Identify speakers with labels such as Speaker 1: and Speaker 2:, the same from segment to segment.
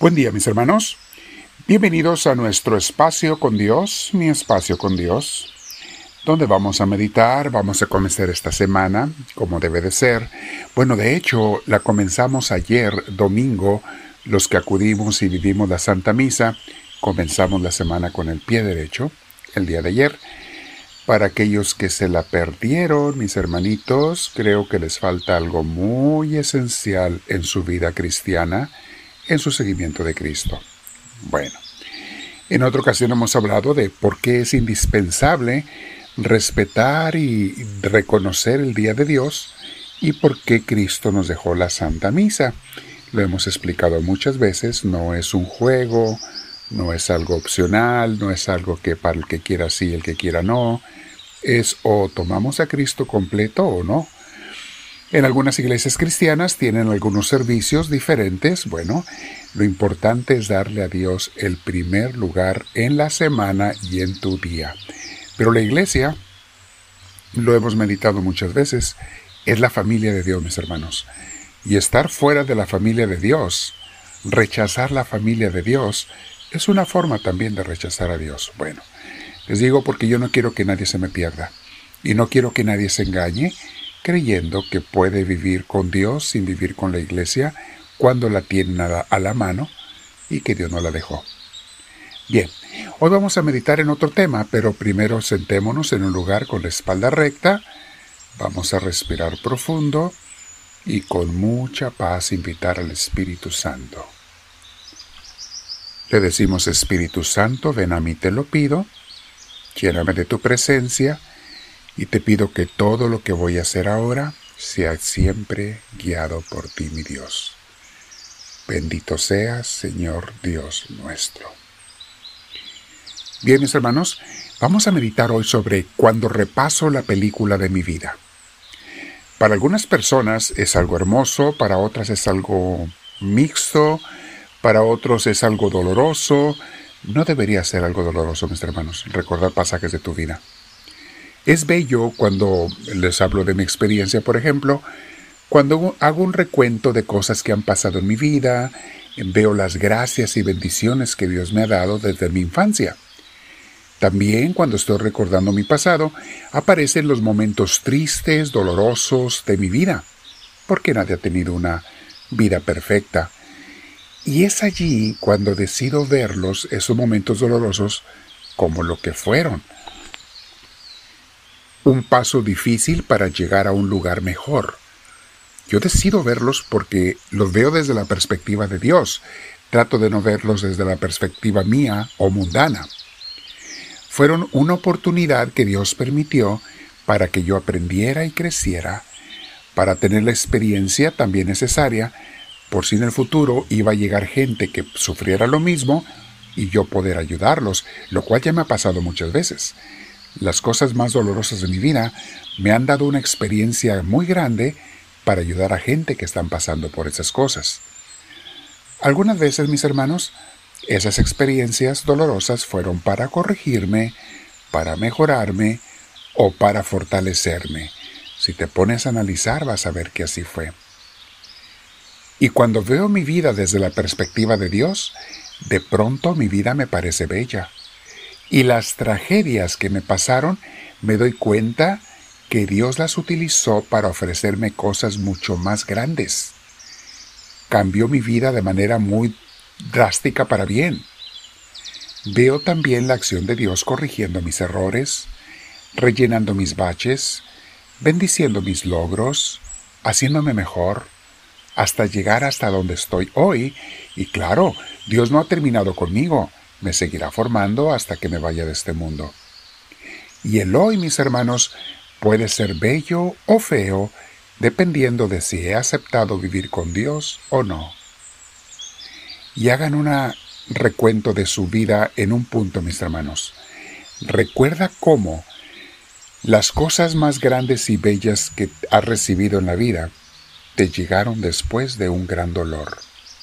Speaker 1: Buen día mis hermanos. Bienvenidos a nuestro espacio con Dios, mi espacio con Dios, donde vamos a meditar, vamos a comenzar esta semana, como debe de ser. Bueno, de hecho, la comenzamos ayer, domingo, los que acudimos y vivimos la Santa Misa, comenzamos la semana con el pie derecho, el día de ayer. Para aquellos que se la perdieron, mis hermanitos, creo que les falta algo muy esencial en su vida cristiana, en su seguimiento de Cristo. Bueno, en otra ocasión hemos hablado de por qué es indispensable respetar y reconocer el día de Dios y por qué Cristo nos dejó la Santa Misa. Lo hemos explicado muchas veces, no es un juego, no es algo opcional, no es algo que para el que quiera sí, el que quiera no, es o tomamos a Cristo completo o no. En algunas iglesias cristianas tienen algunos servicios diferentes. Bueno, lo importante es darle a Dios el primer lugar en la semana y en tu día. Pero la iglesia, lo hemos meditado muchas veces, es la familia de Dios, mis hermanos. Y estar fuera de la familia de Dios, rechazar la familia de Dios, es una forma también de rechazar a Dios. Bueno, les digo porque yo no quiero que nadie se me pierda. Y no quiero que nadie se engañe creyendo que puede vivir con Dios sin vivir con la iglesia cuando la tiene a la mano y que Dios no la dejó. Bien, hoy vamos a meditar en otro tema, pero primero sentémonos en un lugar con la espalda recta, vamos a respirar profundo y con mucha paz invitar al Espíritu Santo. Le decimos Espíritu Santo, ven a mí te lo pido, lléname de tu presencia, y te pido que todo lo que voy a hacer ahora sea siempre guiado por ti, mi Dios. Bendito seas, Señor Dios nuestro. Bien, mis hermanos, vamos a meditar hoy sobre cuando repaso la película de mi vida. Para algunas personas es algo hermoso, para otras es algo mixto, para otros es algo doloroso. No debería ser algo doloroso, mis hermanos, recordar pasajes de tu vida. Es bello cuando les hablo de mi experiencia, por ejemplo, cuando hago un recuento de cosas que han pasado en mi vida, veo las gracias y bendiciones que Dios me ha dado desde mi infancia. También cuando estoy recordando mi pasado, aparecen los momentos tristes, dolorosos de mi vida, porque nadie ha tenido una vida perfecta. Y es allí cuando decido verlos, esos momentos dolorosos, como lo que fueron, un paso difícil para llegar a un lugar mejor. Yo decido verlos porque los veo desde la perspectiva de Dios. Trato de no verlos desde la perspectiva mía o mundana. Fueron una oportunidad que Dios permitió para que yo aprendiera y creciera, para tener la experiencia también necesaria, por si en el futuro iba a llegar gente que sufriera lo mismo y yo poder ayudarlos, lo cual ya me ha pasado muchas veces. Las cosas más dolorosas de mi vida me han dado una experiencia muy grande para ayudar a gente que están pasando por esas cosas. Algunas veces, mis hermanos, esas experiencias dolorosas fueron para corregirme, para mejorarme o para fortalecerme. Si te pones a analizar vas a ver que así fue. Y cuando veo mi vida desde la perspectiva de Dios, de pronto mi vida me parece bella y las tragedias que me pasaron, me doy cuenta que Dios las utilizó para ofrecerme cosas mucho más grandes. Cambió mi vida de manera muy drástica para bien. Veo también la acción de Dios corrigiendo mis errores, rellenando mis baches, bendiciendo mis logros, haciéndome mejor, hasta llegar hasta donde estoy hoy. Y claro, Dios no ha terminado conmigo me seguirá formando hasta que me vaya de este mundo. Y el hoy, mis hermanos, puede ser bello o feo, dependiendo de si he aceptado vivir con Dios o no. Y hagan un recuento de su vida en un punto, mis hermanos. Recuerda cómo las cosas más grandes y bellas que has recibido en la vida te llegaron después de un gran dolor.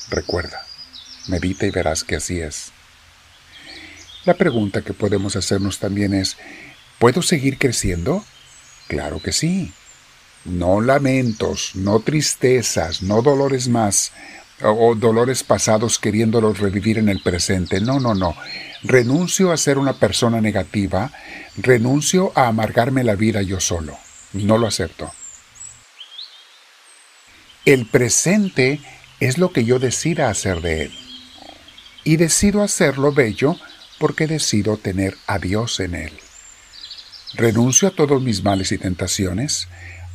Speaker 1: Recuerda, medita y verás que así es. La pregunta que podemos hacernos también es, ¿puedo seguir creciendo? Claro que sí. No lamentos, no tristezas, no dolores más. o dolores pasados queriéndolos revivir en el presente. No, no, no. Renuncio a ser una persona negativa, renuncio a amargarme la vida yo solo. No lo acepto. El presente es lo que yo decida hacer de él. Y decido hacerlo bello porque decido tener a Dios en él. Renuncio a todos mis males y tentaciones,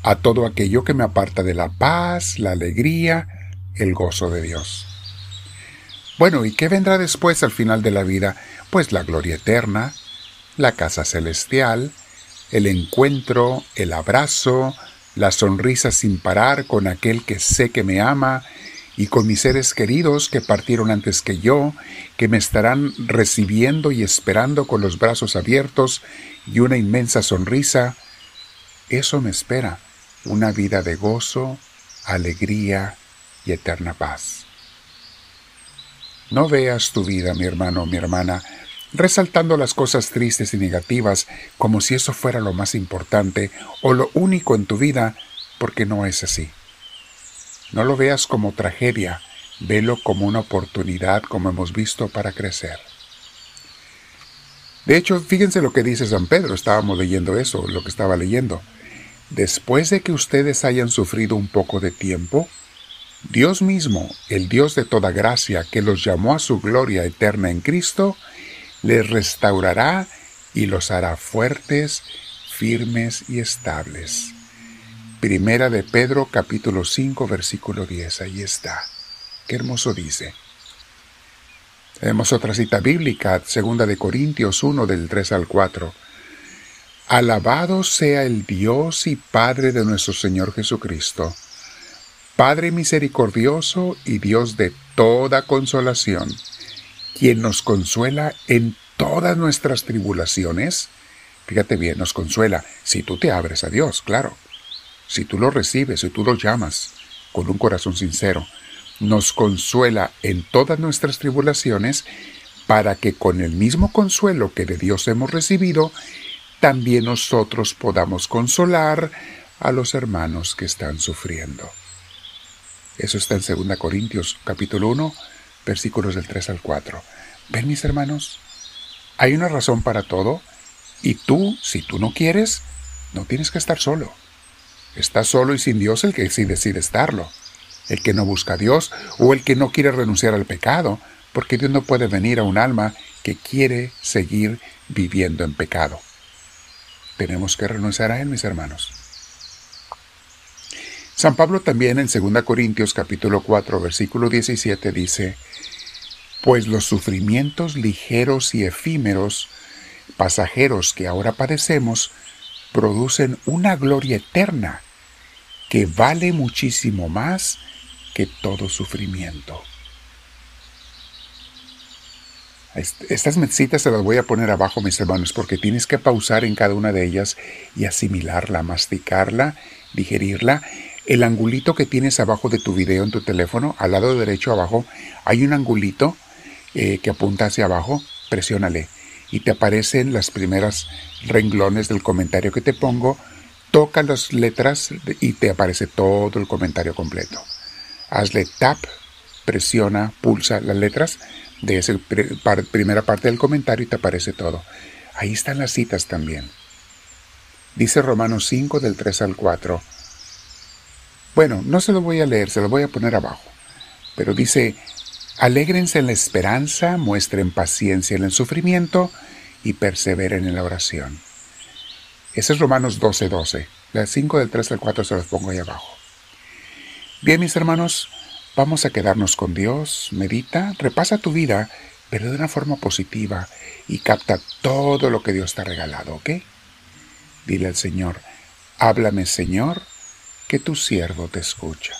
Speaker 1: a todo aquello que me aparta de la paz, la alegría, el gozo de Dios. Bueno, ¿y qué vendrá después al final de la vida? Pues la gloria eterna, la casa celestial, el encuentro, el abrazo, la sonrisa sin parar con aquel que sé que me ama y con mis seres queridos que partieron antes que yo, que me estarán recibiendo y esperando con los brazos abiertos y una inmensa sonrisa, eso me espera, una vida de gozo, alegría y eterna paz. No veas tu vida, mi hermano o mi hermana, resaltando las cosas tristes y negativas como si eso fuera lo más importante o lo único en tu vida, porque no es así. No lo veas como tragedia, velo como una oportunidad, como hemos visto, para crecer. De hecho, fíjense lo que dice San Pedro, estábamos leyendo eso, lo que estaba leyendo. Después de que ustedes hayan sufrido un poco de tiempo, Dios mismo, el Dios de toda gracia, que los llamó a su gloria eterna en Cristo, les restaurará y los hará fuertes, firmes y estables. Primera de Pedro capítulo 5 versículo 10, ahí está. Qué hermoso dice. Tenemos otra cita bíblica, segunda de Corintios 1 del 3 al 4. Alabado sea el Dios y Padre de nuestro Señor Jesucristo, Padre misericordioso y Dios de toda consolación, quien nos consuela en todas nuestras tribulaciones. Fíjate bien, nos consuela si tú te abres a Dios, claro si tú lo recibes, si tú lo llamas con un corazón sincero, nos consuela en todas nuestras tribulaciones, para que con el mismo consuelo que de Dios hemos recibido, también nosotros podamos consolar a los hermanos que están sufriendo. Eso está en 2 Corintios capítulo 1, versículos del 3 al 4. ¿Ven mis hermanos? Hay una razón para todo y tú, si tú no quieres, no tienes que estar solo. Está solo y sin Dios el que sí decide estarlo, el que no busca a Dios o el que no quiere renunciar al pecado, porque Dios no puede venir a un alma que quiere seguir viviendo en pecado. Tenemos que renunciar a Él, mis hermanos. San Pablo también en 2 Corintios capítulo 4 versículo 17 dice, Pues los sufrimientos ligeros y efímeros, pasajeros que ahora padecemos, producen una gloria eterna que vale muchísimo más que todo sufrimiento. Estas mesitas se las voy a poner abajo, mis hermanos, porque tienes que pausar en cada una de ellas y asimilarla, masticarla, digerirla. El angulito que tienes abajo de tu video en tu teléfono, al lado derecho abajo, hay un angulito eh, que apunta hacia abajo, presiónale y te aparecen las primeras renglones del comentario que te pongo, toca las letras y te aparece todo el comentario completo. Hazle tap, presiona, pulsa las letras de esa primera parte del comentario y te aparece todo. Ahí están las citas también. Dice Romanos 5 del 3 al 4. Bueno, no se lo voy a leer, se lo voy a poner abajo. Pero dice, Alégrense en la esperanza, muestren paciencia en el sufrimiento y perseveren en la oración. Ese es Romanos 12:12. 12. Las 5 del 3 al 4 se los pongo ahí abajo. Bien, mis hermanos, vamos a quedarnos con Dios. Medita, repasa tu vida, pero de una forma positiva y capta todo lo que Dios te ha regalado, ¿ok? Dile al Señor, háblame Señor, que tu siervo te escucha.